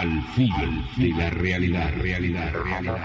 Al filo de la realidad, realidad, realidad,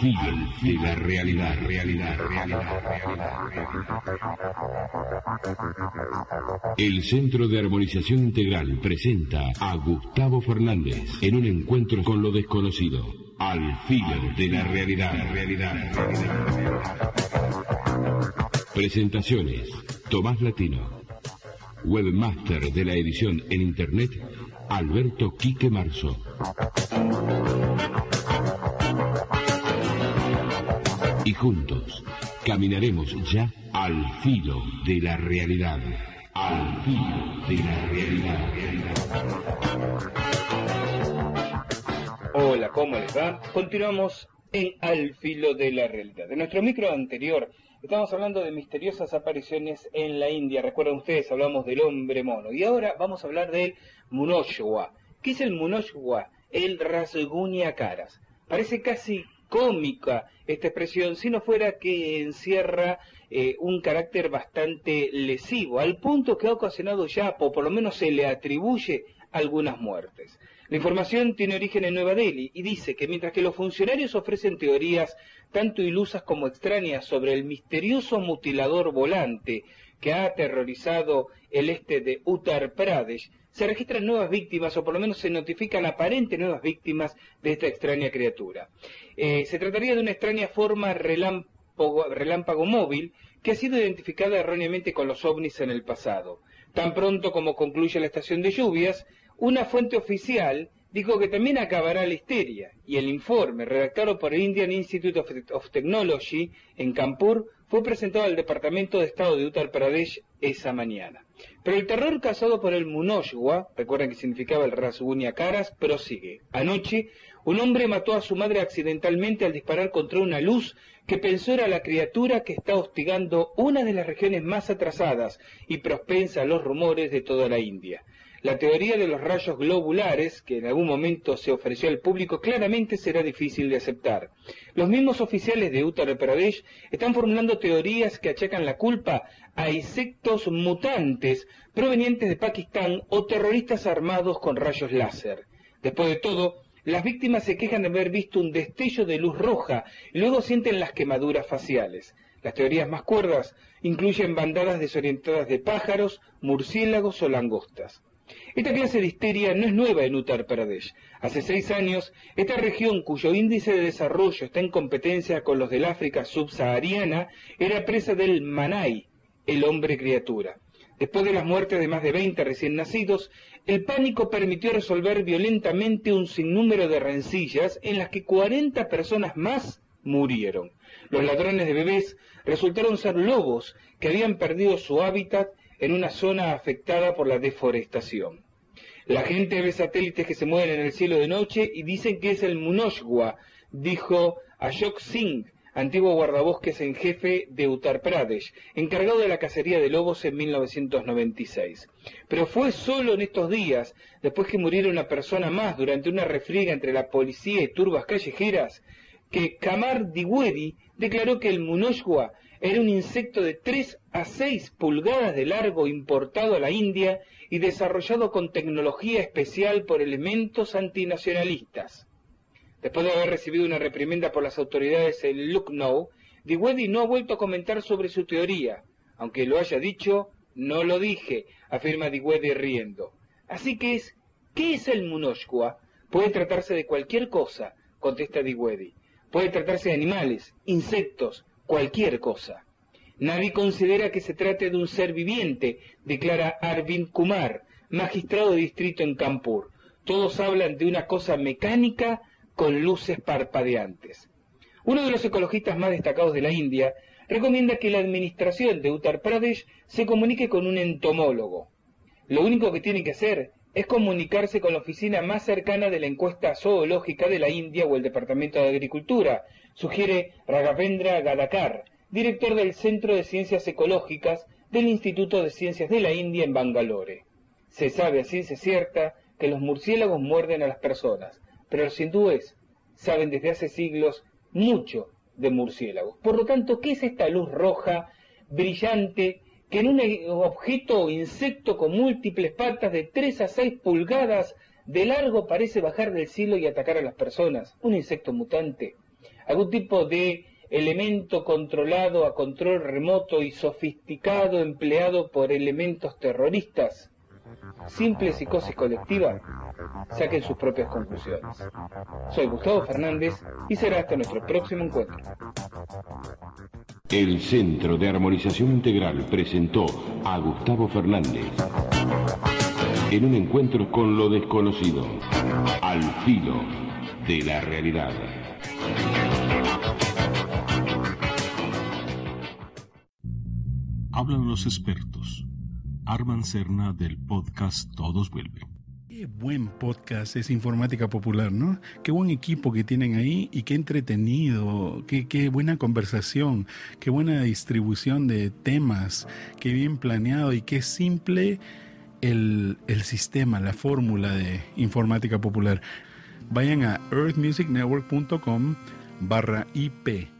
Filo de la realidad, realidad, realidad, El Centro de Armonización Integral presenta a Gustavo Fernández en un encuentro con lo desconocido. Al filo de la realidad, realidad, realidad. Presentaciones. Tomás Latino. Webmaster de la edición en Internet, Alberto Quique Marzo. Y juntos caminaremos ya al filo de la realidad. Al filo de la realidad. Hola, ¿cómo les va? Continuamos en Al filo de la realidad. En nuestro micro anterior estamos hablando de misteriosas apariciones en la India. Recuerdan ustedes, hablamos del hombre mono. Y ahora vamos a hablar del Munoshwa. ¿Qué es el Munoshwa? El Rasguña Caras. Parece casi cómica esta expresión si no fuera que encierra eh, un carácter bastante lesivo, al punto que ha ocasionado ya, o por lo menos se le atribuye algunas muertes. La información tiene origen en Nueva Delhi y dice que mientras que los funcionarios ofrecen teorías tanto ilusas como extrañas sobre el misterioso mutilador volante que ha aterrorizado el este de Uttar Pradesh, se registran nuevas víctimas o por lo menos se notifican aparentes nuevas víctimas de esta extraña criatura. Eh, se trataría de una extraña forma relámpago, relámpago móvil que ha sido identificada erróneamente con los ovnis en el pasado. Tan pronto como concluye la estación de lluvias, una fuente oficial dijo que también acabará la histeria, y el informe, redactado por el Indian Institute of, Technology en Kanpur, fue presentado al Departamento de Estado de Uttar Pradesh esa mañana. Pero el terror causado por el Munoshwa, recuerden que significaba el Rasguña Caras, prosigue. Anoche, un hombre mató a su madre accidentalmente al disparar contra una luz que pensó era la criatura que está hostigando una de las regiones más atrasadas y prospensa a los rumores de toda la India. La teoría de los rayos globulares, que en algún momento se ofreció al público, claramente será difícil de aceptar. Los mismos oficiales de Uttar Pradesh están formulando teorías que achacan la culpa a insectos mutantes provenientes de Pakistán o terroristas armados con rayos láser. Después de todo, las víctimas se quejan de haber visto un destello de luz roja y luego sienten las quemaduras faciales. Las teorías más cuerdas incluyen bandadas desorientadas de pájaros, murciélagos o langostas. Esta clase de histeria no es nueva en Uttar Pradesh. Hace seis años, esta región, cuyo índice de desarrollo está en competencia con los del África subsahariana, era presa del Manay, el hombre criatura. Después de las muertes de más de 20 recién nacidos, el pánico permitió resolver violentamente un sinnúmero de rencillas en las que 40 personas más murieron. Los ladrones de bebés resultaron ser lobos que habían perdido su hábitat en una zona afectada por la deforestación. La gente ve satélites que se mueven en el cielo de noche y dicen que es el Munoshwa, dijo Ashok Singh, antiguo guardabosques en jefe de Uttar Pradesh, encargado de la cacería de lobos en 1996. Pero fue solo en estos días, después que muriera una persona más durante una refriega entre la policía y turbas callejeras, que Kamar Diwedi declaró que el Munoshwa era un insecto de 3 a 6 pulgadas de largo importado a la India y desarrollado con tecnología especial por elementos antinacionalistas. Después de haber recibido una reprimenda por las autoridades en Lucknow, Digwedi no ha vuelto a comentar sobre su teoría. Aunque lo haya dicho, no lo dije, afirma Digwedi riendo. Así que es, ¿qué es el Munoshkua? Puede tratarse de cualquier cosa, contesta Digwedi. Puede tratarse de animales, insectos, cualquier cosa. Nadie considera que se trate de un ser viviente, declara Arvind Kumar, magistrado de distrito en Kanpur. Todos hablan de una cosa mecánica con luces parpadeantes. Uno de los ecologistas más destacados de la India recomienda que la administración de Uttar Pradesh se comunique con un entomólogo. Lo único que tiene que hacer es comunicarse con la oficina más cercana de la encuesta zoológica de la India o el Departamento de Agricultura, sugiere Raghavendra Gadakar, director del Centro de Ciencias Ecológicas del Instituto de Ciencias de la India en Bangalore. Se sabe a ciencia cierta que los murciélagos muerden a las personas, pero los hindúes saben desde hace siglos mucho de murciélagos. Por lo tanto, ¿qué es esta luz roja, brillante, que en un objeto o insecto con múltiples patas de 3 a 6 pulgadas de largo parece bajar del cielo y atacar a las personas? Un insecto mutante. Algún tipo de elemento controlado a control remoto y sofisticado empleado por elementos terroristas. Simple psicosis colectiva. Saquen sus propias conclusiones. Soy Gustavo Fernández y será hasta nuestro próximo encuentro. El Centro de Armonización Integral presentó a Gustavo Fernández en un encuentro con lo desconocido, al filo de la realidad. Hablan los expertos. Arman Cerna del podcast Todos Vuelven. Qué buen podcast es Informática Popular, ¿no? Qué buen equipo que tienen ahí y qué entretenido, qué, qué buena conversación, qué buena distribución de temas, qué bien planeado y qué simple el, el sistema, la fórmula de Informática Popular. Vayan a earthmusicnetwork.com barra IP